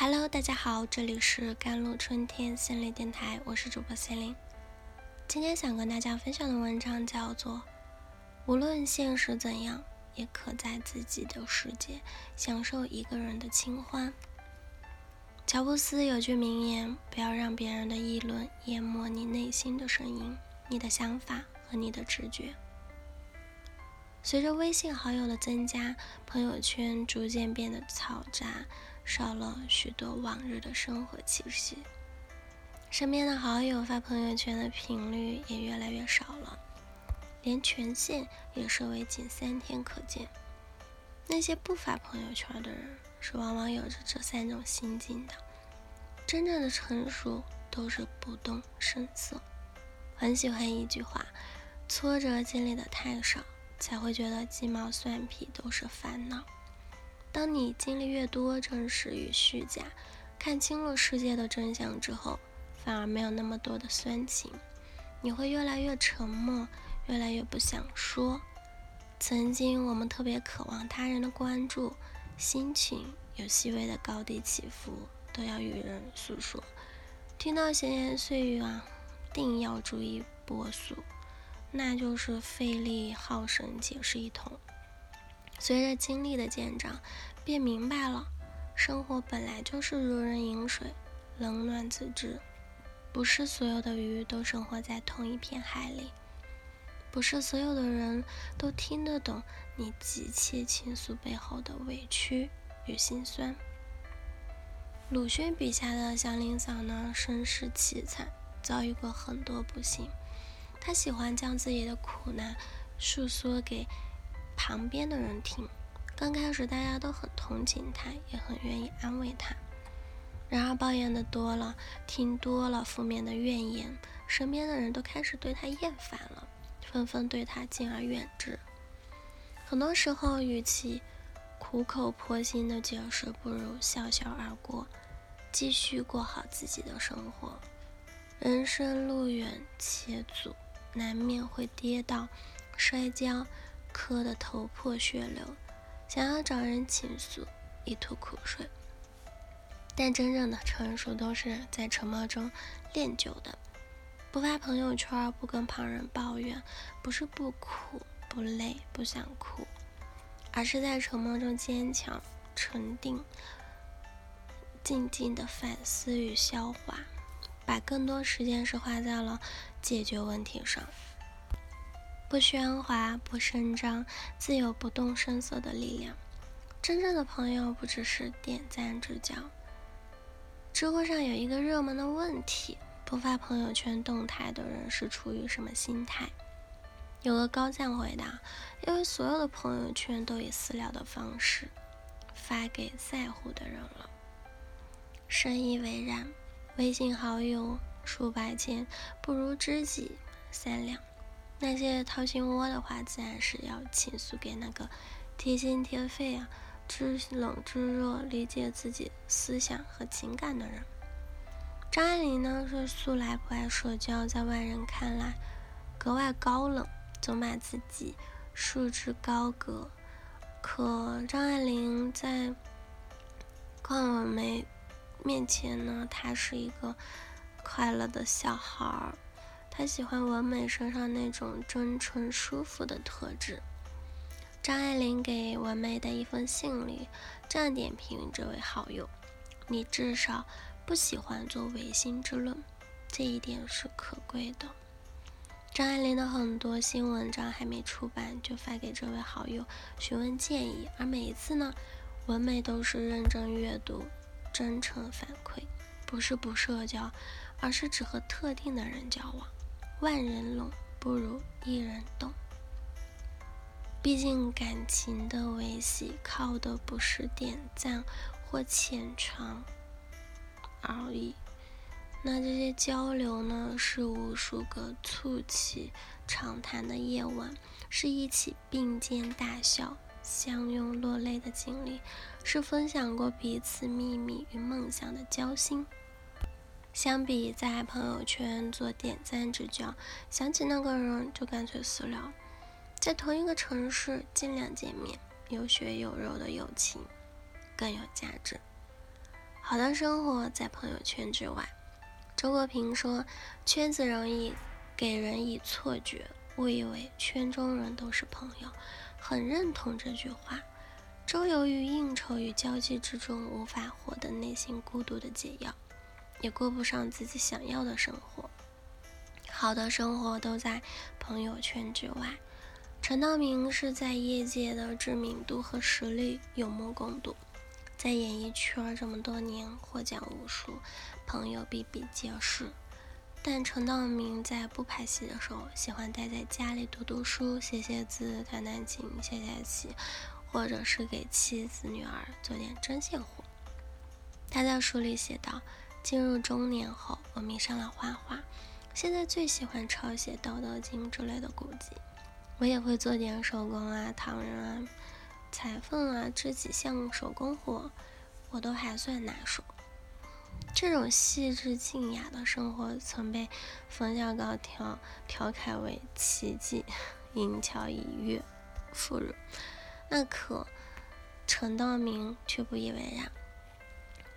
Hello，大家好，这里是甘露春天心理电台，我是主播心灵。今天想跟大家分享的文章叫做《无论现实怎样，也可在自己的世界享受一个人的清欢》。乔布斯有句名言：不要让别人的议论淹没你内心的声音、你的想法和你的直觉。随着微信好友的增加，朋友圈逐渐变得嘈杂。少了许多往日的生活气息，身边的好友发朋友圈的频率也越来越少了，连权限也设为仅三天可见。那些不发朋友圈的人，是往往有着这三种心境的。真正的成熟都是不动声色。很喜欢一句话：挫折经历的太少，才会觉得鸡毛蒜皮都是烦恼。当你经历越多真实与虚假，看清了世界的真相之后，反而没有那么多的酸情，你会越来越沉默，越来越不想说。曾经我们特别渴望他人的关注，心情有细微的高低起伏，都要与人诉说。听到闲言碎语啊，定要注意波速，那就是费力耗神解释一通。随着经历的渐长，便明白了，生活本来就是如人饮水，冷暖自知。不是所有的鱼都生活在同一片海里，不是所有的人都听得懂你急切倾诉背后的委屈与心酸。鲁迅笔下的祥林嫂呢，身世凄惨，遭遇过很多不幸。她喜欢将自己的苦难诉说给。旁边的人听，刚开始大家都很同情他，也很愿意安慰他。然而抱怨的多了，听多了负面的怨言，身边的人都开始对他厌烦了，纷纷对他敬而远之。很多时候，与其苦口婆心的解释，不如笑笑而过，继续过好自己的生活。人生路远且阻，难免会跌倒、摔跤。磕得头破血流，想要找人倾诉，一吐苦水。但真正的成熟都是在沉默中练就的。不发朋友圈，不跟旁人抱怨，不是不苦不累不想哭，而是在沉默中坚强沉定，静静的反思与消化，把更多时间是花在了解决问题上。不喧哗，不声张，自有不动声色的力量。真正的朋友不只是点赞之交。知乎上有一个热门的问题：不发朋友圈动态的人是出于什么心态？有个高赞回答：因为所有的朋友圈都以私聊的方式发给在乎的人了。深以为然。微信好友数百千，不如知己三两。那些掏心窝的话，自然是要倾诉给那个贴心贴肺啊、知冷知热、理解自己思想和情感的人。张爱玲呢，是素来不爱社交，在外人看来格外高冷，总把自己束之高阁。可张爱玲在邝文梅面前呢，她是一个快乐的小孩儿。他喜欢文美身上那种真纯舒服的特质。张爱玲给文美的一封信里这样点评这位好友：“你至少不喜欢做违心之论，这一点是可贵的。”张爱玲的很多新文章还没出版就发给这位好友询问建议，而每一次呢，文美都是认真阅读、真诚反馈，不是不社交，而是只和特定的人交往。万人拢不如一人懂，毕竟感情的维系靠的不是点赞或浅尝而已。那这些交流呢，是无数个促膝长谈的夜晚，是一起并肩大笑、相拥落泪的经历，是分享过彼此秘密与梦想的交心。相比在朋友圈做点赞之交，想起那个人就干脆私聊。在同一个城市尽量见面，有血有肉的友情更有价值。好的生活在朋友圈之外。周国平说：“圈子容易给人以错觉，误以为圈中人都是朋友。”很认同这句话。周游于应酬与交际之中，无法获得内心孤独的解药，也过不上自己想要的生活。好的生活都在朋友圈之外。陈道明是在业界的知名度和实力有目共睹，在演艺圈这么多年，获奖无数，朋友比比皆是。但陈道明在不拍戏的时候，喜欢待在家里读读书、写写字、弹弹琴、下下棋，或者是给妻子、女儿做点针线活。他在书里写道：“进入中年后，我迷上了画画，现在最喜欢抄写《道德经》之类的古籍。”我也会做点手工啊，唐人啊，裁缝啊，这几项手工活，我都还算拿手。这种细致静雅的生活，曾被冯小刚调调侃为奇迹，银桥一跃妇孺。那可陈道明却不以为然，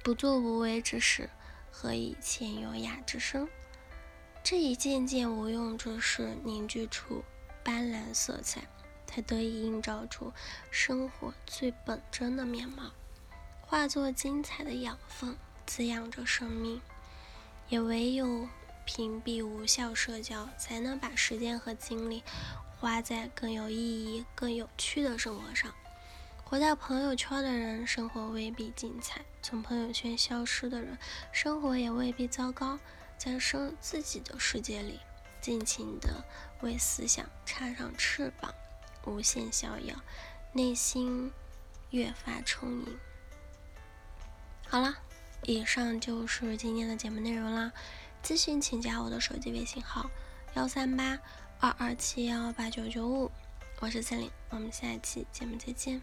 不做无为之事，和以前优雅之声？这一件件无用之事，凝聚出。斑斓色彩，才得以映照出生活最本真的面貌，化作精彩的养分，滋养着生命。也唯有屏蔽无效社交，才能把时间和精力花在更有意义、更有趣的生活上。活在朋友圈的人，生活未必精彩；从朋友圈消失的人，生活也未必糟糕。在生自己的世界里。尽情的为思想插上翅膀，无限逍遥，内心越发充盈。好了，以上就是今天的节目内容啦。咨询请加我的手机微信号：幺三八二二七幺八九九五，我是森林，我们下一期节目再见。